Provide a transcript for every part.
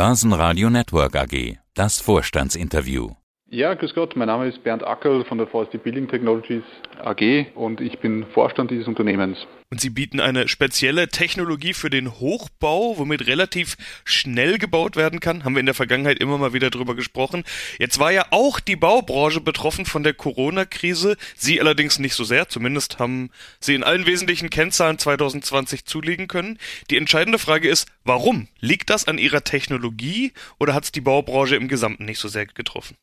Börsenradio Network AG. Das Vorstandsinterview. Ja, grüß Gott, mein Name ist Bernd Ackerl von der VST Building Technologies AG und ich bin Vorstand dieses Unternehmens. Und Sie bieten eine spezielle Technologie für den Hochbau, womit relativ schnell gebaut werden kann. Haben wir in der Vergangenheit immer mal wieder drüber gesprochen. Jetzt war ja auch die Baubranche betroffen von der Corona-Krise. Sie allerdings nicht so sehr. Zumindest haben Sie in allen wesentlichen Kennzahlen 2020 zulegen können. Die entscheidende Frage ist, warum? Liegt das an Ihrer Technologie oder hat es die Baubranche im Gesamten nicht so sehr getroffen?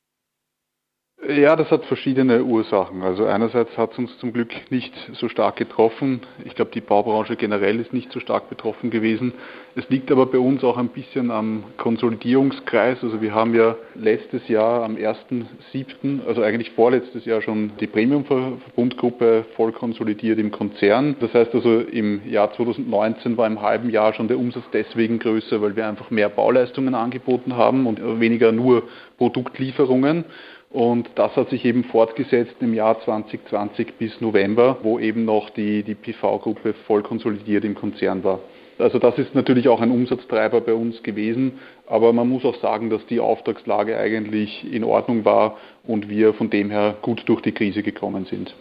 Ja, das hat verschiedene Ursachen. Also einerseits hat es uns zum Glück nicht so stark getroffen. Ich glaube, die Baubranche generell ist nicht so stark betroffen gewesen. Es liegt aber bei uns auch ein bisschen am Konsolidierungskreis. Also wir haben ja letztes Jahr am 1.7., also eigentlich vorletztes Jahr schon die Premium-Verbundgruppe voll konsolidiert im Konzern. Das heißt also im Jahr 2019 war im halben Jahr schon der Umsatz deswegen größer, weil wir einfach mehr Bauleistungen angeboten haben und weniger nur Produktlieferungen. Und das hat sich eben fortgesetzt im Jahr 2020 bis November, wo eben noch die, die PV-Gruppe voll konsolidiert im Konzern war. Also das ist natürlich auch ein Umsatztreiber bei uns gewesen, aber man muss auch sagen, dass die Auftragslage eigentlich in Ordnung war und wir von dem her gut durch die Krise gekommen sind.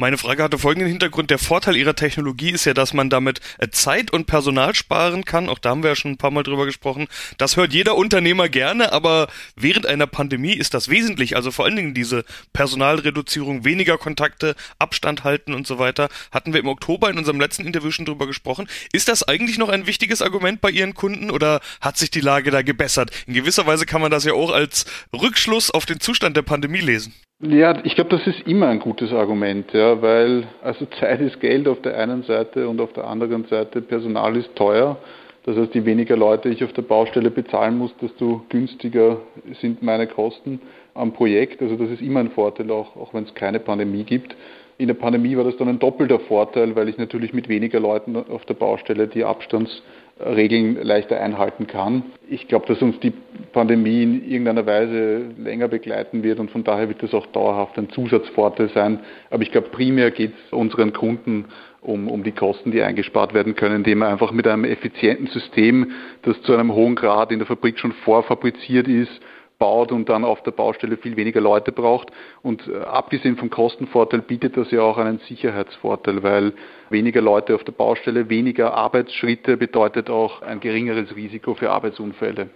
Meine Frage hatte folgenden Hintergrund. Der Vorteil ihrer Technologie ist ja, dass man damit äh, Zeit und Personal sparen kann. Auch da haben wir ja schon ein paar Mal drüber gesprochen. Das hört jeder Unternehmer gerne, aber während einer Pandemie ist das wesentlich. Also vor allen Dingen diese Personalreduzierung, weniger Kontakte, Abstand halten und so weiter. Hatten wir im Oktober in unserem letzten Interview schon drüber gesprochen. Ist das eigentlich noch ein wichtiges Argument bei Ihren Kunden oder hat sich die Lage da gebessert? In gewisser Weise kann man das ja auch als Rückschluss auf den Zustand der Pandemie lesen. Ja, ich glaube, das ist immer ein gutes Argument, ja, weil also Zeit ist Geld auf der einen Seite und auf der anderen Seite Personal ist teuer. Das heißt, je weniger Leute ich auf der Baustelle bezahlen muss, desto günstiger sind meine Kosten am Projekt. Also das ist immer ein Vorteil, auch, auch wenn es keine Pandemie gibt. In der Pandemie war das dann ein doppelter Vorteil, weil ich natürlich mit weniger Leuten auf der Baustelle die Abstands Regeln leichter einhalten kann. Ich glaube, dass uns die Pandemie in irgendeiner Weise länger begleiten wird und von daher wird das auch dauerhaft ein Zusatzvorteil sein. Aber ich glaube, primär geht es unseren Kunden um, um die Kosten, die eingespart werden können, indem man einfach mit einem effizienten System, das zu einem hohen Grad in der Fabrik schon vorfabriziert ist, baut und dann auf der Baustelle viel weniger Leute braucht. Und äh, abgesehen vom Kostenvorteil bietet das ja auch einen Sicherheitsvorteil, weil weniger Leute auf der Baustelle, weniger Arbeitsschritte bedeutet auch ein geringeres Risiko für Arbeitsunfälle.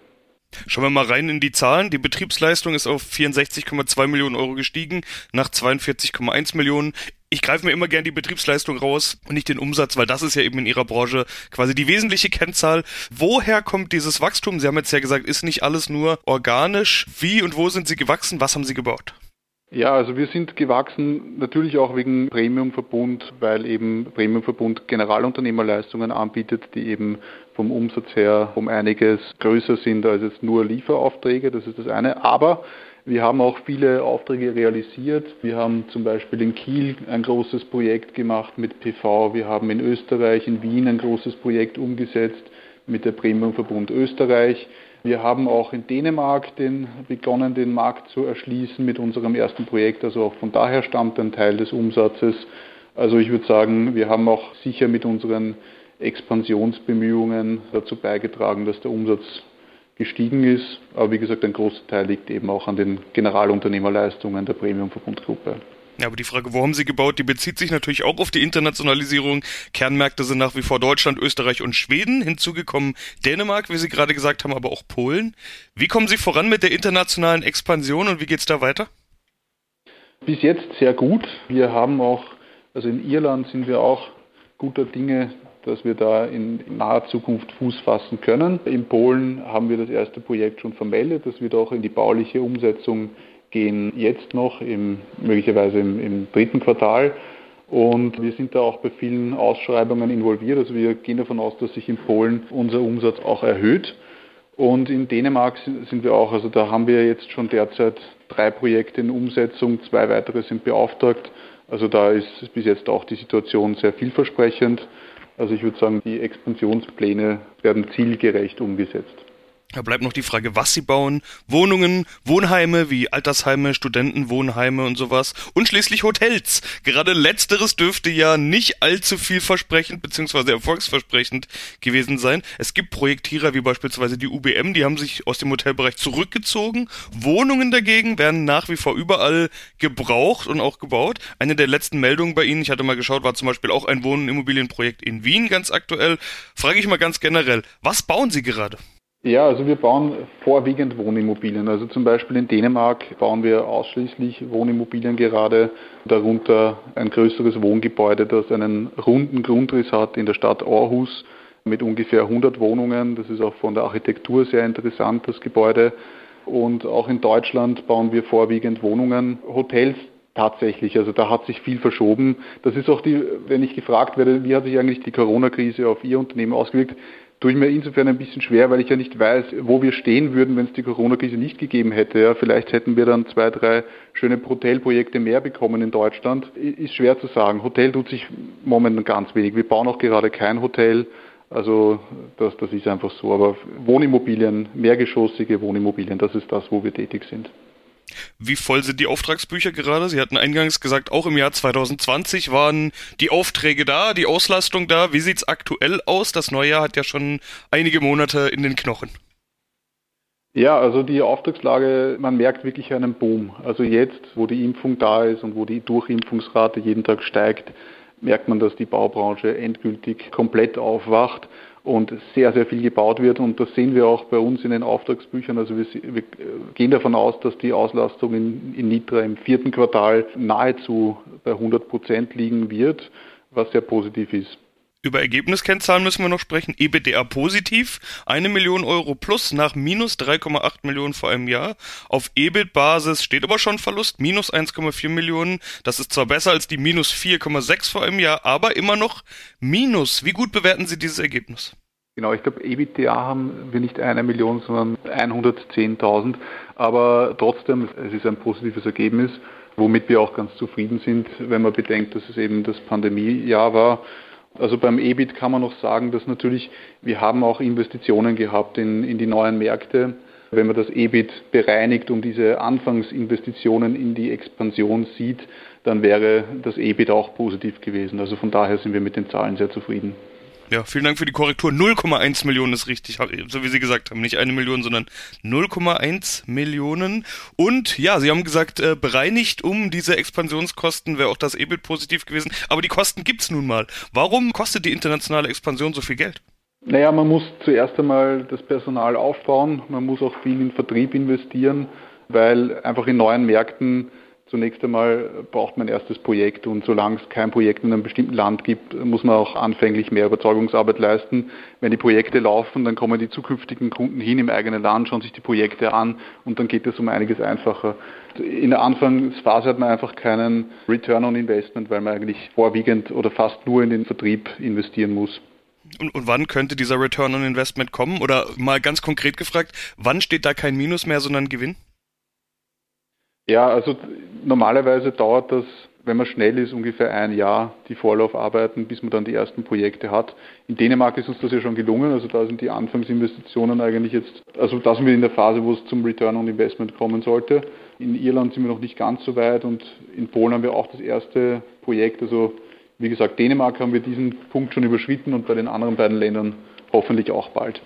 Schauen wir mal rein in die Zahlen. Die Betriebsleistung ist auf 64,2 Millionen Euro gestiegen, nach 42,1 Millionen. Ich greife mir immer gern die Betriebsleistung raus und nicht den Umsatz, weil das ist ja eben in Ihrer Branche quasi die wesentliche Kennzahl. Woher kommt dieses Wachstum? Sie haben jetzt ja gesagt, ist nicht alles nur organisch. Wie und wo sind Sie gewachsen? Was haben Sie gebaut? Ja, also wir sind gewachsen, natürlich auch wegen Premiumverbund, weil eben Premiumverbund Generalunternehmerleistungen anbietet, die eben vom Umsatz her um einiges größer sind als jetzt nur Lieferaufträge, das ist das eine. Aber wir haben auch viele Aufträge realisiert. Wir haben zum Beispiel in Kiel ein großes Projekt gemacht mit PV. Wir haben in Österreich, in Wien ein großes Projekt umgesetzt mit der Premiumverbund Österreich. Wir haben auch in Dänemark den, begonnen, den Markt zu erschließen mit unserem ersten Projekt. Also auch von daher stammt ein Teil des Umsatzes. Also ich würde sagen, wir haben auch sicher mit unseren Expansionsbemühungen dazu beigetragen, dass der Umsatz gestiegen ist. Aber wie gesagt, ein großer Teil liegt eben auch an den Generalunternehmerleistungen der Premium-Verbundgruppe. Ja, aber die Frage, wo haben sie gebaut, die bezieht sich natürlich auch auf die Internationalisierung. Kernmärkte sind nach wie vor Deutschland, Österreich und Schweden. Hinzugekommen Dänemark, wie Sie gerade gesagt haben, aber auch Polen. Wie kommen Sie voran mit der internationalen Expansion und wie geht es da weiter? Bis jetzt sehr gut. Wir haben auch, also in Irland sind wir auch guter Dinge, dass wir da in naher Zukunft Fuß fassen können. In Polen haben wir das erste Projekt schon vermeldet. Das wird auch in die bauliche Umsetzung gehen jetzt noch, im, möglicherweise im, im dritten Quartal. Und wir sind da auch bei vielen Ausschreibungen involviert. Also wir gehen davon aus, dass sich in Polen unser Umsatz auch erhöht. Und in Dänemark sind wir auch, also da haben wir jetzt schon derzeit drei Projekte in Umsetzung, zwei weitere sind beauftragt. Also da ist bis jetzt auch die Situation sehr vielversprechend. Also ich würde sagen, die Expansionspläne werden zielgerecht umgesetzt. Da bleibt noch die Frage, was sie bauen. Wohnungen, Wohnheime wie Altersheime, Studentenwohnheime und sowas. Und schließlich Hotels. Gerade letzteres dürfte ja nicht allzu vielversprechend bzw. erfolgsversprechend gewesen sein. Es gibt Projektierer wie beispielsweise die UBM, die haben sich aus dem Hotelbereich zurückgezogen. Wohnungen dagegen werden nach wie vor überall gebraucht und auch gebaut. Eine der letzten Meldungen bei Ihnen, ich hatte mal geschaut, war zum Beispiel auch ein Wohnimmobilienprojekt in Wien ganz aktuell. Frage ich mal ganz generell, was bauen Sie gerade? Ja, also wir bauen vorwiegend Wohnimmobilien. Also zum Beispiel in Dänemark bauen wir ausschließlich Wohnimmobilien gerade, darunter ein größeres Wohngebäude, das einen runden Grundriss hat in der Stadt Aarhus mit ungefähr 100 Wohnungen. Das ist auch von der Architektur sehr interessant, das Gebäude. Und auch in Deutschland bauen wir vorwiegend Wohnungen, Hotels tatsächlich. Also da hat sich viel verschoben. Das ist auch die, wenn ich gefragt werde, wie hat sich eigentlich die Corona-Krise auf Ihr Unternehmen ausgewirkt, tue ich mir insofern ein bisschen schwer, weil ich ja nicht weiß, wo wir stehen würden, wenn es die Corona-Krise nicht gegeben hätte. Ja, vielleicht hätten wir dann zwei, drei schöne Hotelprojekte mehr bekommen in Deutschland. Ist schwer zu sagen. Hotel tut sich momentan ganz wenig. Wir bauen auch gerade kein Hotel. Also das, das ist einfach so. Aber Wohnimmobilien, mehrgeschossige Wohnimmobilien, das ist das, wo wir tätig sind. Wie voll sind die Auftragsbücher gerade? Sie hatten eingangs gesagt, auch im Jahr 2020 waren die Aufträge da, die Auslastung da. Wie sieht's aktuell aus? Das neue Jahr hat ja schon einige Monate in den Knochen. Ja, also die Auftragslage, man merkt wirklich einen Boom. Also jetzt, wo die Impfung da ist und wo die Durchimpfungsrate jeden Tag steigt, merkt man, dass die Baubranche endgültig komplett aufwacht und sehr, sehr viel gebaut wird. Und das sehen wir auch bei uns in den Auftragsbüchern. Also wir, wir gehen davon aus, dass die Auslastung in, in Nitra im vierten Quartal nahezu bei 100 Prozent liegen wird, was sehr positiv ist. Über Ergebniskennzahlen müssen wir noch sprechen. EBITDA positiv, eine Million Euro plus nach minus 3,8 Millionen vor einem Jahr. Auf EBIT-Basis steht aber schon Verlust, minus 1,4 Millionen. Das ist zwar besser als die minus 4,6 vor einem Jahr, aber immer noch minus. Wie gut bewerten Sie dieses Ergebnis? Genau, ich glaube, EBITDA haben wir nicht eine Million, sondern 110.000. Aber trotzdem, es ist ein positives Ergebnis, womit wir auch ganz zufrieden sind, wenn man bedenkt, dass es eben das Pandemiejahr war also beim EBIT kann man noch sagen, dass natürlich wir haben auch Investitionen gehabt in, in die neuen Märkte. Wenn man das EBIT bereinigt und diese Anfangsinvestitionen in die Expansion sieht, dann wäre das EBIT auch positiv gewesen. Also von daher sind wir mit den Zahlen sehr zufrieden. Ja, vielen Dank für die Korrektur. 0,1 Millionen ist richtig, so wie Sie gesagt haben. Nicht eine Million, sondern 0,1 Millionen. Und ja, Sie haben gesagt, äh, bereinigt um diese Expansionskosten wäre auch das EBIT positiv gewesen. Aber die Kosten gibt's nun mal. Warum kostet die internationale Expansion so viel Geld? Naja, man muss zuerst einmal das Personal aufbauen. Man muss auch viel in Vertrieb investieren, weil einfach in neuen Märkten Zunächst einmal braucht man ein erstes Projekt und solange es kein Projekt in einem bestimmten Land gibt, muss man auch anfänglich mehr Überzeugungsarbeit leisten. Wenn die Projekte laufen, dann kommen die zukünftigen Kunden hin im eigenen Land, schauen sich die Projekte an und dann geht es um einiges einfacher. In der Anfangsphase hat man einfach keinen Return on Investment, weil man eigentlich vorwiegend oder fast nur in den Vertrieb investieren muss. Und, und, wann könnte dieser Return on Investment kommen? Oder mal ganz konkret gefragt, wann steht da kein Minus mehr, sondern Gewinn? Ja, also normalerweise dauert das, wenn man schnell ist, ungefähr ein Jahr die Vorlaufarbeiten, bis man dann die ersten Projekte hat. In Dänemark ist uns das ja schon gelungen, also da sind die Anfangsinvestitionen eigentlich jetzt, also da sind wir in der Phase, wo es zum Return on Investment kommen sollte. In Irland sind wir noch nicht ganz so weit und in Polen haben wir auch das erste Projekt, also wie gesagt, Dänemark haben wir diesen Punkt schon überschritten und bei den anderen beiden Ländern hoffentlich auch bald.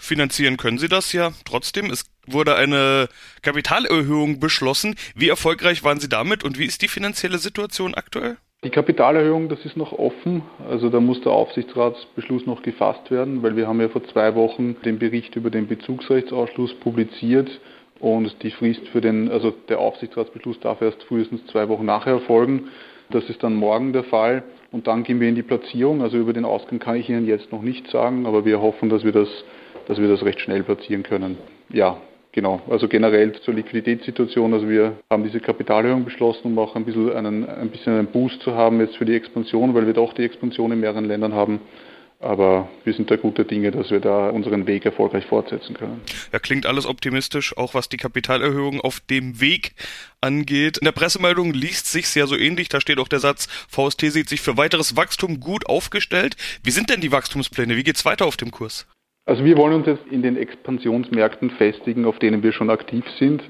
Finanzieren können sie das ja trotzdem. Es wurde eine Kapitalerhöhung beschlossen. Wie erfolgreich waren Sie damit und wie ist die finanzielle Situation aktuell? Die Kapitalerhöhung, das ist noch offen. Also da muss der Aufsichtsratsbeschluss noch gefasst werden, weil wir haben ja vor zwei Wochen den Bericht über den Bezugsrechtsausschluss publiziert und die Frist für den, also der Aufsichtsratsbeschluss darf erst frühestens zwei Wochen nachher erfolgen. Das ist dann morgen der Fall und dann gehen wir in die Platzierung. Also über den Ausgang kann ich Ihnen jetzt noch nichts sagen, aber wir hoffen, dass wir das, dass wir das recht schnell platzieren können. Ja, Genau, also generell zur Liquiditätssituation. Also wir haben diese Kapitalerhöhung beschlossen, um auch ein bisschen einen, ein bisschen einen Boost zu haben jetzt für die Expansion, weil wir doch die Expansion in mehreren Ländern haben. Aber wir sind da guter Dinge, dass wir da unseren Weg erfolgreich fortsetzen können. Ja, klingt alles optimistisch, auch was die Kapitalerhöhung auf dem Weg angeht. In der Pressemeldung liest sich ja so ähnlich. Da steht auch der Satz, VST sieht sich für weiteres Wachstum gut aufgestellt. Wie sind denn die Wachstumspläne? Wie geht's weiter auf dem Kurs? Also wir wollen uns jetzt in den Expansionsmärkten festigen, auf denen wir schon aktiv sind,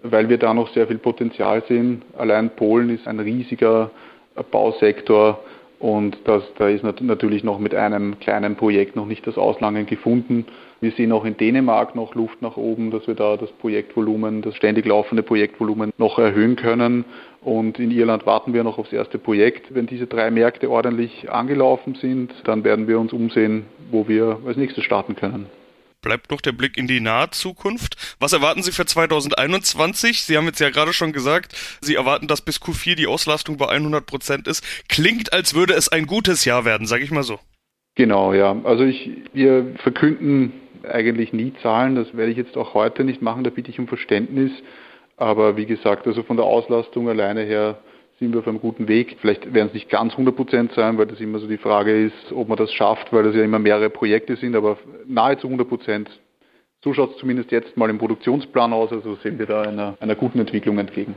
weil wir da noch sehr viel Potenzial sehen. Allein Polen ist ein riesiger Bausektor und das, da ist natürlich noch mit einem kleinen Projekt noch nicht das Auslangen gefunden. Wir sehen auch in Dänemark noch Luft nach oben, dass wir da das Projektvolumen, das ständig laufende Projektvolumen noch erhöhen können. Und in Irland warten wir noch aufs erste Projekt. Wenn diese drei Märkte ordentlich angelaufen sind, dann werden wir uns umsehen, wo wir als nächstes starten können bleibt noch der Blick in die nahe Zukunft. Was erwarten Sie für 2021? Sie haben jetzt ja gerade schon gesagt, Sie erwarten, dass bis Q4 die Auslastung bei 100 Prozent ist. Klingt, als würde es ein gutes Jahr werden, sage ich mal so. Genau, ja. Also ich, wir verkünden eigentlich nie Zahlen. Das werde ich jetzt auch heute nicht machen. Da bitte ich um Verständnis. Aber wie gesagt, also von der Auslastung alleine her sind wir auf einem guten Weg. Vielleicht werden es nicht ganz 100 Prozent sein, weil das immer so die Frage ist, ob man das schafft, weil das ja immer mehrere Projekte sind, aber nahezu 100 Prozent. So schaut es zumindest jetzt mal im Produktionsplan aus, also sehen wir da einer, einer guten Entwicklung entgegen.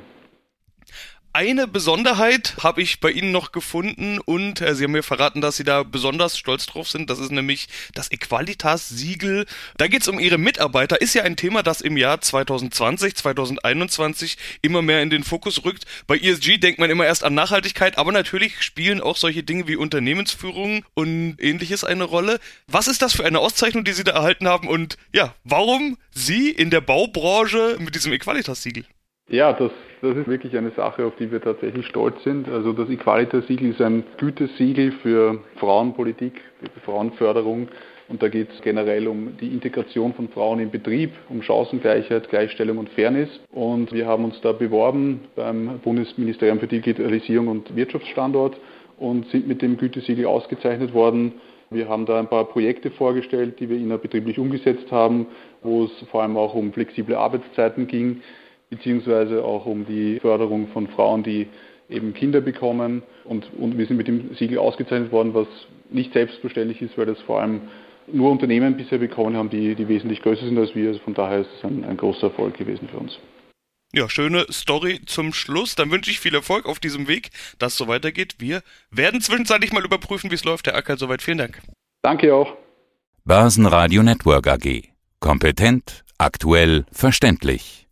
Eine Besonderheit habe ich bei Ihnen noch gefunden und äh, Sie haben mir verraten, dass Sie da besonders stolz drauf sind. Das ist nämlich das Equalitas-Siegel. Da geht es um Ihre Mitarbeiter. Ist ja ein Thema, das im Jahr 2020, 2021 immer mehr in den Fokus rückt. Bei ESG denkt man immer erst an Nachhaltigkeit, aber natürlich spielen auch solche Dinge wie Unternehmensführung und ähnliches eine Rolle. Was ist das für eine Auszeichnung, die Sie da erhalten haben und ja, warum Sie in der Baubranche mit diesem Equalitas-Siegel? Ja, das, das ist wirklich eine Sache, auf die wir tatsächlich stolz sind. Also das Equalitas-Siegel ist ein Gütesiegel für Frauenpolitik, für Frauenförderung. Und da geht es generell um die Integration von Frauen im Betrieb, um Chancengleichheit, Gleichstellung und Fairness. Und wir haben uns da beworben beim Bundesministerium für Digitalisierung und Wirtschaftsstandort und sind mit dem Gütesiegel ausgezeichnet worden. Wir haben da ein paar Projekte vorgestellt, die wir innerbetrieblich umgesetzt haben, wo es vor allem auch um flexible Arbeitszeiten ging beziehungsweise auch um die Förderung von Frauen, die eben Kinder bekommen. Und, und wir sind mit dem Siegel ausgezeichnet worden, was nicht selbstverständlich ist, weil das vor allem nur Unternehmen bisher bekommen haben, die, die wesentlich größer sind als wir. Also von daher ist es ein, ein großer Erfolg gewesen für uns. Ja, schöne Story zum Schluss. Dann wünsche ich viel Erfolg auf diesem Weg, dass es so weitergeht. Wir werden zwischenzeitlich mal überprüfen, wie es läuft. Herr Acker, soweit vielen Dank. Danke auch. Börsenradio Network AG. Kompetent, aktuell, verständlich.